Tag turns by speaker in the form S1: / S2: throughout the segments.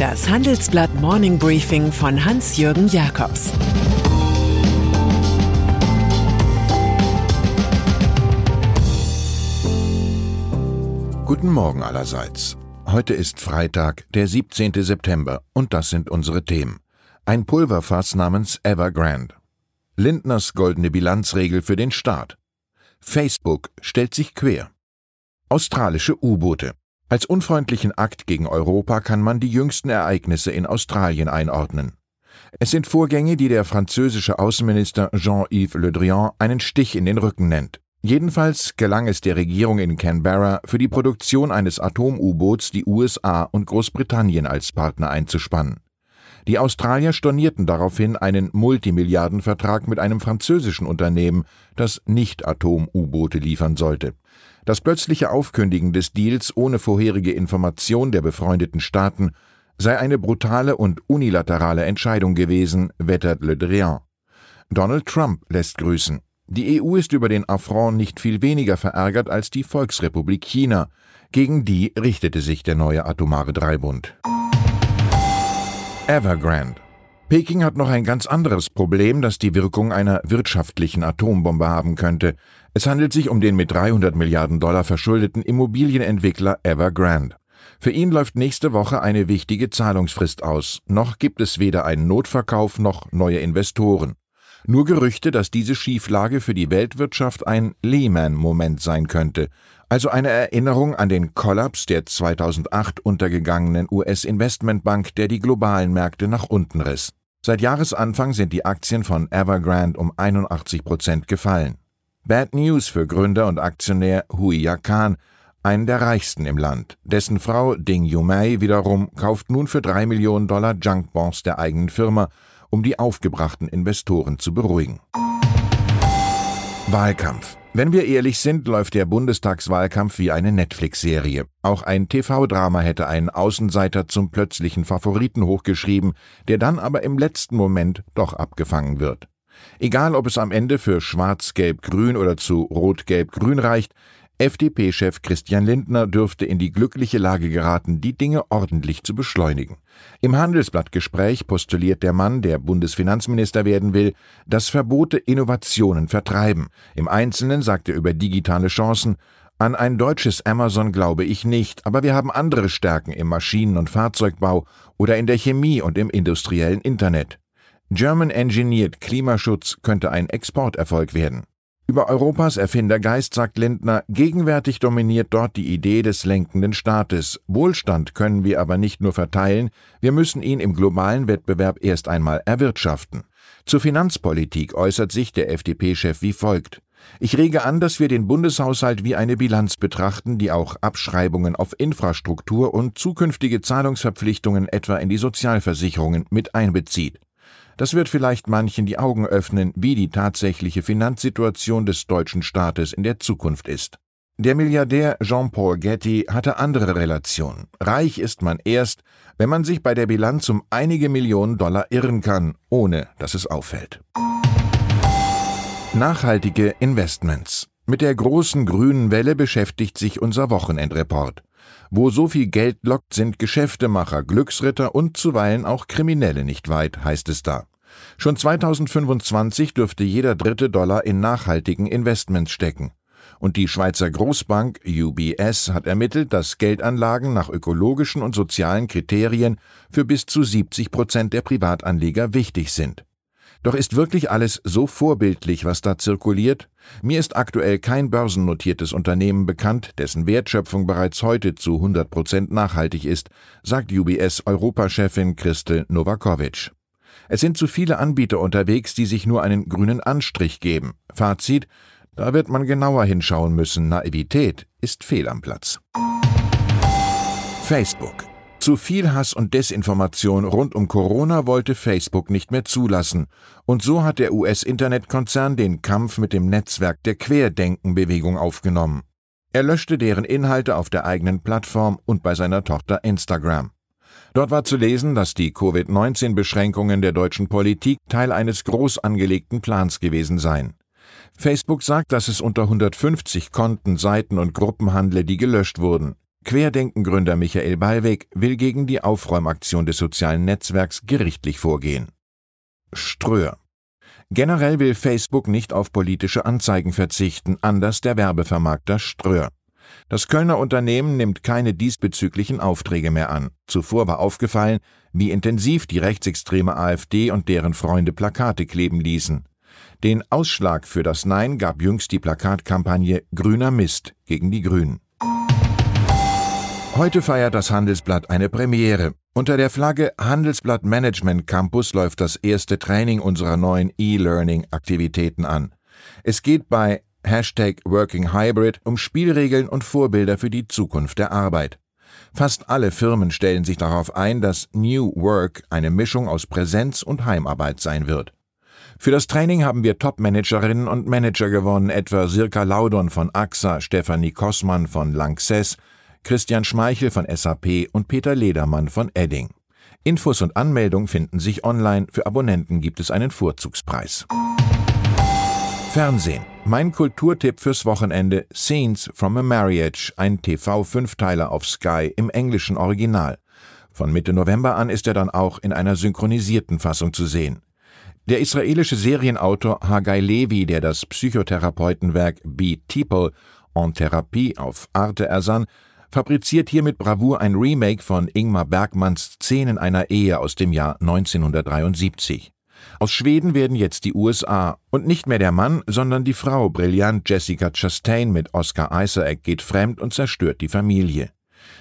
S1: Das Handelsblatt Morning Briefing von Hans-Jürgen Jakobs
S2: Guten Morgen allerseits. Heute ist Freitag, der 17. September, und das sind unsere Themen. Ein Pulverfass namens Evergrande. Lindners goldene Bilanzregel für den Staat. Facebook stellt sich quer. Australische U-Boote. Als unfreundlichen Akt gegen Europa kann man die jüngsten Ereignisse in Australien einordnen. Es sind Vorgänge, die der französische Außenminister Jean-Yves Le Drian einen Stich in den Rücken nennt. Jedenfalls gelang es der Regierung in Canberra, für die Produktion eines Atom-U-Boots die USA und Großbritannien als Partner einzuspannen. Die Australier stornierten daraufhin einen Multimilliardenvertrag mit einem französischen Unternehmen, das nicht Atom-U-Boote liefern sollte. Das plötzliche Aufkündigen des Deals ohne vorherige Information der befreundeten Staaten sei eine brutale und unilaterale Entscheidung gewesen, wettert Le Drian. Donald Trump lässt grüßen. Die EU ist über den Affront nicht viel weniger verärgert als die Volksrepublik China. Gegen die richtete sich der neue atomare Dreibund. Evergrande. Peking hat noch ein ganz anderes Problem, das die Wirkung einer wirtschaftlichen Atombombe haben könnte. Es handelt sich um den mit 300 Milliarden Dollar verschuldeten Immobilienentwickler Evergrande. Für ihn läuft nächste Woche eine wichtige Zahlungsfrist aus. Noch gibt es weder einen Notverkauf noch neue Investoren. Nur Gerüchte, dass diese Schieflage für die Weltwirtschaft ein Lehman-Moment sein könnte, also eine Erinnerung an den Kollaps der 2008 untergegangenen US-Investmentbank, der die globalen Märkte nach unten riss. Seit Jahresanfang sind die Aktien von Evergrande um 81 Prozent gefallen. Bad News für Gründer und Aktionär Huiya Khan, einen der reichsten im Land. Dessen Frau Ding Yumei wiederum kauft nun für drei Millionen Dollar Junkbonds der eigenen Firma, um die aufgebrachten Investoren zu beruhigen. Wahlkampf. Wenn wir ehrlich sind, läuft der Bundestagswahlkampf wie eine Netflix-Serie. Auch ein TV-Drama hätte einen Außenseiter zum plötzlichen Favoriten hochgeschrieben, der dann aber im letzten Moment doch abgefangen wird. Egal, ob es am Ende für Schwarz-Gelb-Grün oder zu Rot-Gelb-Grün reicht, FDP-Chef Christian Lindner dürfte in die glückliche Lage geraten, die Dinge ordentlich zu beschleunigen. Im Handelsblattgespräch postuliert der Mann, der Bundesfinanzminister werden will, dass Verbote Innovationen vertreiben. Im Einzelnen sagt er über digitale Chancen, an ein deutsches Amazon glaube ich nicht, aber wir haben andere Stärken im Maschinen- und Fahrzeugbau oder in der Chemie und im industriellen Internet. German Engineered Klimaschutz könnte ein Exporterfolg werden. Über Europas Erfindergeist sagt Lindner, gegenwärtig dominiert dort die Idee des lenkenden Staates. Wohlstand können wir aber nicht nur verteilen, wir müssen ihn im globalen Wettbewerb erst einmal erwirtschaften. Zur Finanzpolitik äußert sich der FDP-Chef wie folgt. Ich rege an, dass wir den Bundeshaushalt wie eine Bilanz betrachten, die auch Abschreibungen auf Infrastruktur und zukünftige Zahlungsverpflichtungen etwa in die Sozialversicherungen mit einbezieht. Das wird vielleicht manchen die Augen öffnen, wie die tatsächliche Finanzsituation des deutschen Staates in der Zukunft ist. Der Milliardär Jean-Paul Getty hatte andere Relationen. Reich ist man erst, wenn man sich bei der Bilanz um einige Millionen Dollar irren kann, ohne dass es auffällt. Nachhaltige Investments. Mit der großen grünen Welle beschäftigt sich unser Wochenendreport. Wo so viel Geld lockt, sind Geschäftemacher, Glücksritter und zuweilen auch Kriminelle nicht weit, heißt es da. Schon 2025 dürfte jeder dritte Dollar in nachhaltigen Investments stecken. Und die Schweizer Großbank UBS hat ermittelt, dass Geldanlagen nach ökologischen und sozialen Kriterien für bis zu 70 Prozent der Privatanleger wichtig sind. Doch ist wirklich alles so vorbildlich, was da zirkuliert? Mir ist aktuell kein börsennotiertes Unternehmen bekannt, dessen Wertschöpfung bereits heute zu 100 Prozent nachhaltig ist, sagt UBS-Europachefin Christel Novakovic. Es sind zu viele Anbieter unterwegs, die sich nur einen grünen Anstrich geben. Fazit, da wird man genauer hinschauen müssen. Naivität ist fehl am Platz. Facebook. Zu viel Hass und Desinformation rund um Corona wollte Facebook nicht mehr zulassen. Und so hat der US-Internetkonzern den Kampf mit dem Netzwerk der Querdenkenbewegung aufgenommen. Er löschte deren Inhalte auf der eigenen Plattform und bei seiner Tochter Instagram. Dort war zu lesen, dass die Covid-19-Beschränkungen der deutschen Politik Teil eines groß angelegten Plans gewesen seien. Facebook sagt, dass es unter 150 Konten, Seiten und Gruppen handle, die gelöscht wurden. Querdenkengründer Michael Ballweg will gegen die Aufräumaktion des sozialen Netzwerks gerichtlich vorgehen. Ströer. Generell will Facebook nicht auf politische Anzeigen verzichten, anders der Werbevermarkter Ströer. Das Kölner Unternehmen nimmt keine diesbezüglichen Aufträge mehr an. Zuvor war aufgefallen, wie intensiv die rechtsextreme AfD und deren Freunde Plakate kleben ließen. Den Ausschlag für das Nein gab jüngst die Plakatkampagne Grüner Mist gegen die Grünen. Heute feiert das Handelsblatt eine Premiere. Unter der Flagge Handelsblatt Management Campus läuft das erste Training unserer neuen E-Learning-Aktivitäten an. Es geht bei Hashtag Working Hybrid um Spielregeln und Vorbilder für die Zukunft der Arbeit. Fast alle Firmen stellen sich darauf ein, dass New Work eine Mischung aus Präsenz und Heimarbeit sein wird. Für das Training haben wir Top-Managerinnen und Manager gewonnen, etwa Sirka Laudon von AXA, Stefanie Kossmann von Lanxess, Christian Schmeichel von SAP und Peter Ledermann von Edding. Infos und Anmeldung finden sich online. Für Abonnenten gibt es einen Vorzugspreis. Fernsehen. Mein Kulturtipp fürs Wochenende Scenes from a Marriage, ein TV-Fünfteiler auf Sky im englischen Original. Von Mitte November an ist er dann auch in einer synchronisierten Fassung zu sehen. Der israelische Serienautor Hagai Levi, der das Psychotherapeutenwerk Be People en Therapie auf Arte ersann, fabriziert hier mit Bravour ein Remake von Ingmar Bergmanns Szenen einer Ehe aus dem Jahr 1973. Aus Schweden werden jetzt die USA und nicht mehr der Mann, sondern die Frau brillant Jessica Chastain mit Oscar Isaac geht fremd und zerstört die Familie.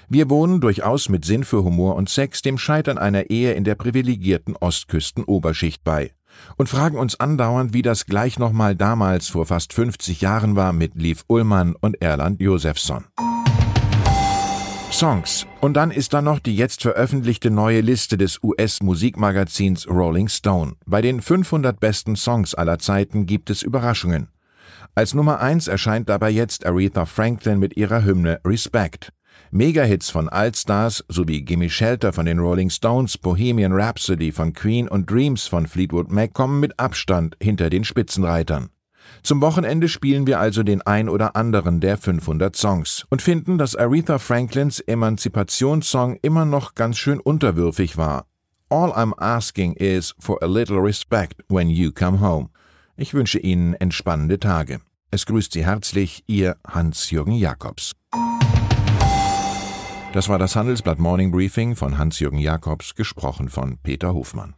S2: Wir wohnen durchaus mit Sinn für Humor und Sex dem Scheitern einer Ehe in der privilegierten Ostküstenoberschicht bei und fragen uns andauernd, wie das gleich nochmal damals vor fast 50 Jahren war mit Liv Ullmann und Erland Josefsson. Songs. Und dann ist da noch die jetzt veröffentlichte neue Liste des US-Musikmagazins Rolling Stone. Bei den 500 besten Songs aller Zeiten gibt es Überraschungen. Als Nummer 1 erscheint dabei jetzt Aretha Franklin mit ihrer Hymne Respect. Megahits von Altstars sowie Gimme Shelter von den Rolling Stones, Bohemian Rhapsody von Queen und Dreams von Fleetwood Mac kommen mit Abstand hinter den Spitzenreitern. Zum Wochenende spielen wir also den ein oder anderen der 500 Songs und finden, dass Aretha Franklins Emanzipationssong immer noch ganz schön unterwürfig war. All I'm asking is for a little respect when you come home. Ich wünsche Ihnen entspannende Tage. Es grüßt Sie herzlich, Ihr Hans-Jürgen Jakobs. Das war das Handelsblatt Morning Briefing von Hans-Jürgen Jakobs, gesprochen von Peter Hofmann.